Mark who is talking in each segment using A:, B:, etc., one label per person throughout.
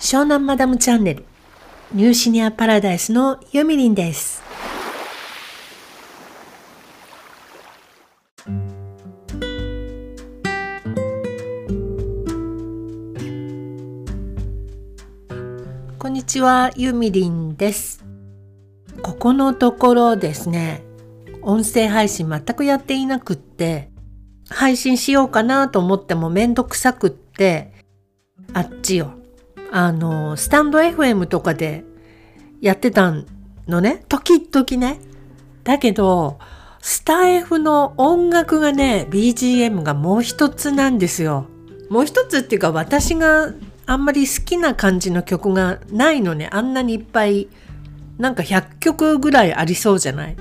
A: 湘南マダムチャンネルニューシニアパラダイスのユミリンです。こんにちはユミリンです。ここのところですね音声配信全くやっていなくって配信しようかなと思ってもめんどくさくってあっちよあの、スタンド FM とかでやってたのね。時々ね。だけど、スタ F の音楽がね、BGM がもう一つなんですよ。もう一つっていうか私があんまり好きな感じの曲がないのね。あんなにいっぱい、なんか100曲ぐらいありそうじゃない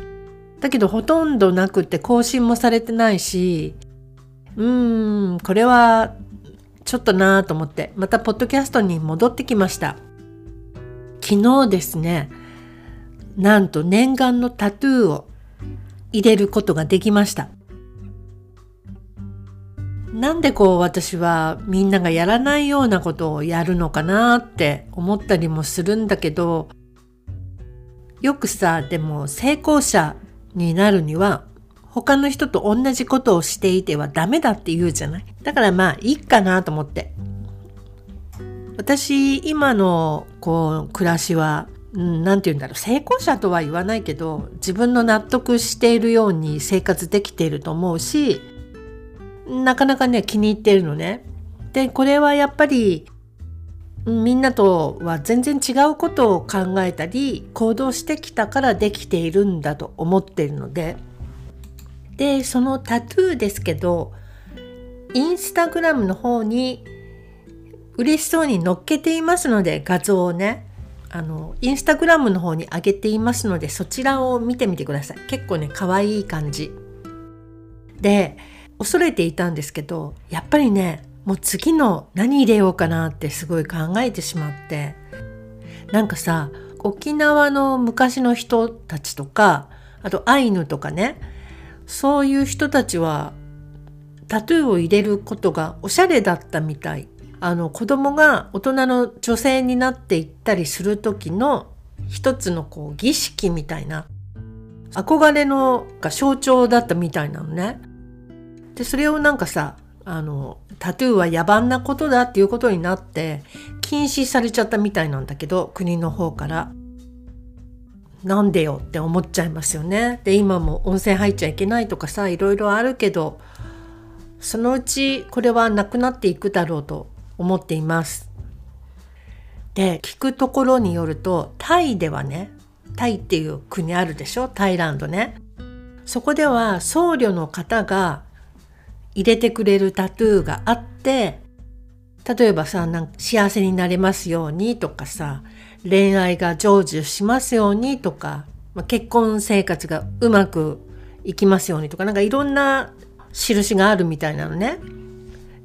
A: だけどほとんどなくて更新もされてないし、うーん、これはちょっとなぁと思ってまたポッドキャストに戻ってきました。昨日ですねなんと念願のタトゥーを入れることができました。なんでこう私はみんながやらないようなことをやるのかなって思ったりもするんだけどよくさでも成功者になるには他の人と同じことをしていてはダメだって言うじゃない？だからまあいいかなと思って私今のこう暮らしは何、うん、て言うんだろう成功者とは言わないけど自分の納得しているように生活できていると思うしなかなかね気に入っているのね。でこれはやっぱりみんなとは全然違うことを考えたり行動してきたからできているんだと思っているのででそのタトゥーですけどインスタグラムの方に嬉しそうに載っけていますので画像をねあのインスタグラムの方に上げていますのでそちらを見てみてください。結構ね可愛い感じ。で恐れていたんですけどやっぱりねもう次の何入れようかなってすごい考えてしまって。なんかさ沖縄の昔の人たちとかあとアイヌとかねそういう人たちはタトゥーを入れることがおしゃれだったみたい。あの子供が大人の女性になっていったりする時の一つのこう儀式みたいな憧れのが象徴だったみたいなのね。でそれをなんかさあのタトゥーは野蛮なことだっていうことになって禁止されちゃったみたいなんだけど国の方から。なんでよって思っちゃいますよね。で今も温泉入っちゃいけないとかさいろいろあるけどそのうちこれはなくなっていくだろうと思っています。で聞くところによるとタイではねタイっていう国あるでしょ？タイランドね。そこでは僧侶の方が入れてくれるタトゥーがあって例えばさなんか幸せになれますようにとかさ恋愛が成就しますようにとか、まあ、結婚生活がうまくいきますようにとかなんかいろんな印があるみたいなのね。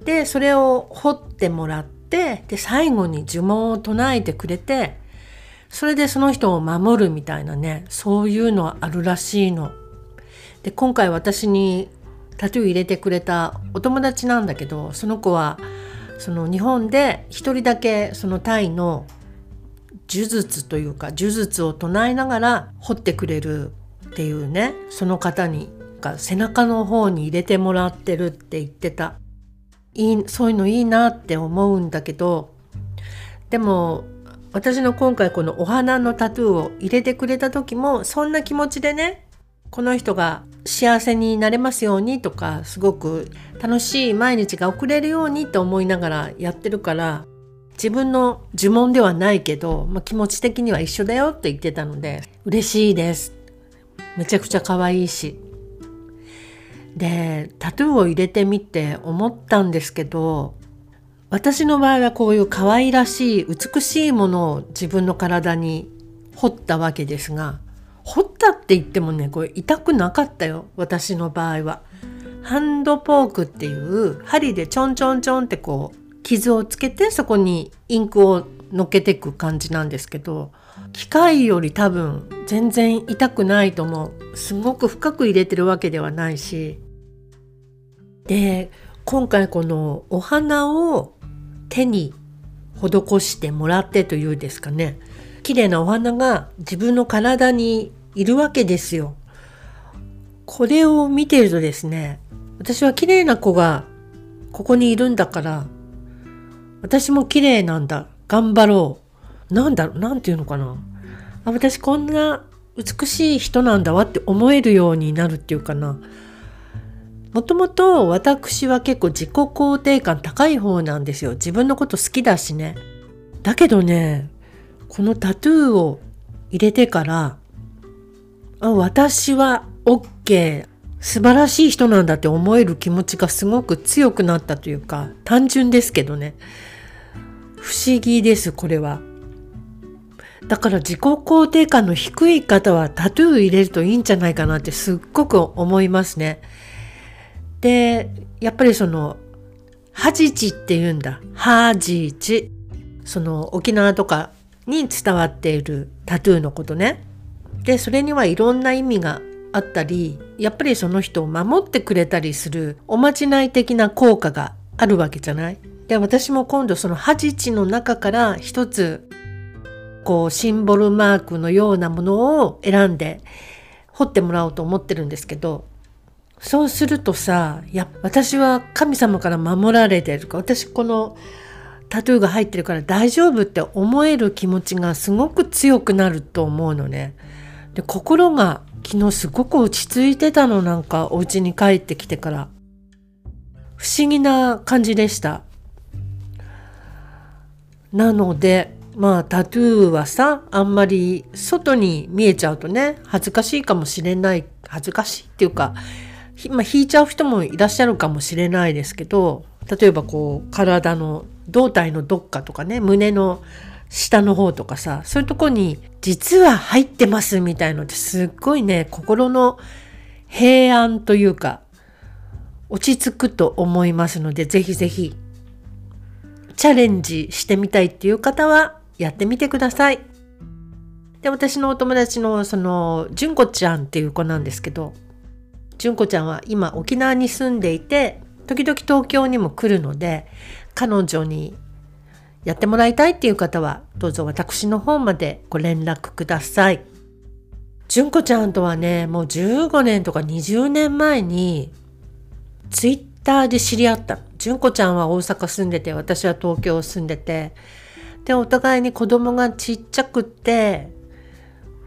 A: でそれを彫ってもらってで最後に呪文を唱えてくれてそれでその人を守るみたいなねそういうのはあるらしいの。で今回私にタトゥー入れてくれたお友達なんだけどその子はその日本で一人だけそのタイの呪術というか呪術を唱えながら彫ってくれるっていうねその方に背中の方に入れてもらってるって言ってた。いいそういうのいいなって思うんだけどでも私の今回このお花のタトゥーを入れてくれた時もそんな気持ちでねこの人が幸せになれますようにとかすごく楽しい毎日が送れるようにって思いながらやってるから自分の呪文ではないけど、まあ、気持ち的には一緒だよって言ってたので嬉しいです。めちゃくちゃ可愛いし。でタトゥーを入れてみて思ったんですけど私の場合はこういう可愛らしい美しいものを自分の体に彫ったわけですが彫ったって言ってもねこれ痛くなかったよ私の場合は。ハンドポークっていう針でちょんちょんちょんってこう傷をつけてそこにインクをのっけていく感じなんですけど機械より多分全然痛くないと思う。すごく深く入れてるわけではないし。で今回このお花を手に施してもらってというんですかね。綺麗なお花が自分の体にいるわけですよ。これを見ているとですね私は綺麗な子がここにいるんだから私も綺麗なんだ頑張ろう。なんだろうなんていうのかな。あ私こんな美しい人なんだわって思えるようになるっていうかな。もともと私は結構自己肯定感高い方なんですよ。自分のこと好きだしね。だけどねこのタトゥーを入れてからあ私は OK 素晴らしい人なんだって思える気持ちがすごく強くなったというか単純ですけどね。不思議ですこれは。だから自己肯定感の低い方はタトゥー入れるといいんじゃないかなってすっごく思いますね。でやっぱりそのハジチって言うんだ。ハジチ。その沖縄とかに伝わっているタトゥーのことね。でそれにはいろんな意味があったりやっぱりその人を守ってくれたりするおまじない的な効果があるわけじゃない。で私も今度そのハジチの中から一つこうシンボルマークのようなものを選んで彫ってもらおうと思ってるんですけどそうするとさや私は神様から守られてるか私このタトゥーが入ってるから大丈夫って思える気持ちがすごく強くなると思うのね。で心が昨日すごく落ち着いてたのなんかお家に帰ってきてから不思議な感じでしたなのでまあタトゥーはさあんまり外に見えちゃうとね恥ずかしいかもしれない恥ずかしいっていうか、まあ、引いちゃう人もいらっしゃるかもしれないですけど例えばこう体の胴体のどっかとかね胸の下の方とかさそういうとこに実は入ってますみたいのってすっごいね心の平安というか落ち着くと思いますのでぜひぜひチャレンジしてみたいっていう方はやってみてください。で私のお友達のその純子ちゃんっていう子なんですけど純子ちゃんは今沖縄に住んでいて時々東京にも来るので彼女にやってもらいたいっていう方はどうぞ私の方までご連絡ください。純子ちゃんとはねもう15年とか20年前にツイッターで知り合った純子ちゃんは大阪住んでて私は東京住んでてでお互いに子供がちっちゃくって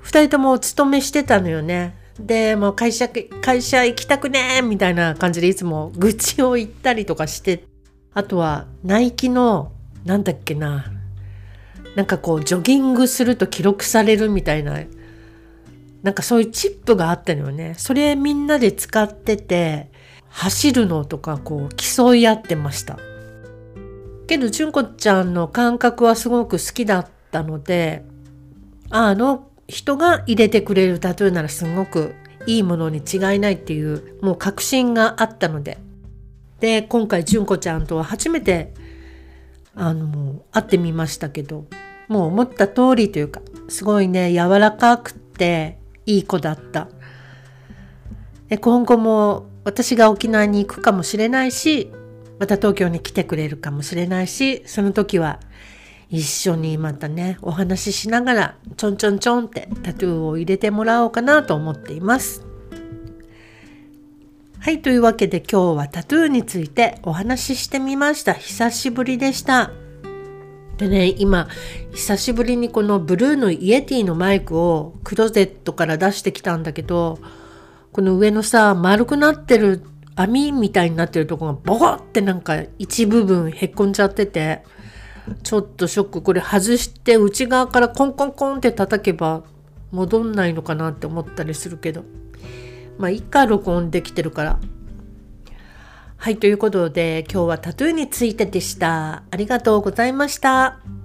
A: 2人ともお勤めしてたのよね。でもう会社会社行きたくねみたいな感じでいつも愚痴を言ったりとかしてあとはナイキのなんだっけななんかこうジョギングすると記録されるみたいななんかそういうチップがあったのよね。それみんなで使ってて走るのとかこう競い合ってました。けど純子ちゃんの感覚はすごく好きだったのであの人が入れてくれるタトゥーならすごくいいものに違いないっていうもう確信があったので。で今回純子ちゃんとは初めてあの会ってみましたけどもう思った通りというかすごいね柔らかくていい子だった。で今後も私が沖縄に行くかもしれないしまた東京に来てくれるかもしれないしその時は一緒にまたねお話ししながらちょんちょんちょんってタトゥーを入れてもらおうかなと思っています。はいというわけで今日はタトゥーについてお話ししてみました。久しぶりでした。でね今久しぶりにこのブルーのイエティのマイクをクローゼットから出してきたんだけどこの上のさ丸くなってる網みたいになってるとこがボコってなんか一部分へっこんじゃっててちょっとショックこれ外して内側からコンコンコンって叩けば戻んないのかなって思ったりするけどまあいいか録音できてるから。はいということで今日はタトゥーについてでした。ありがとうございました。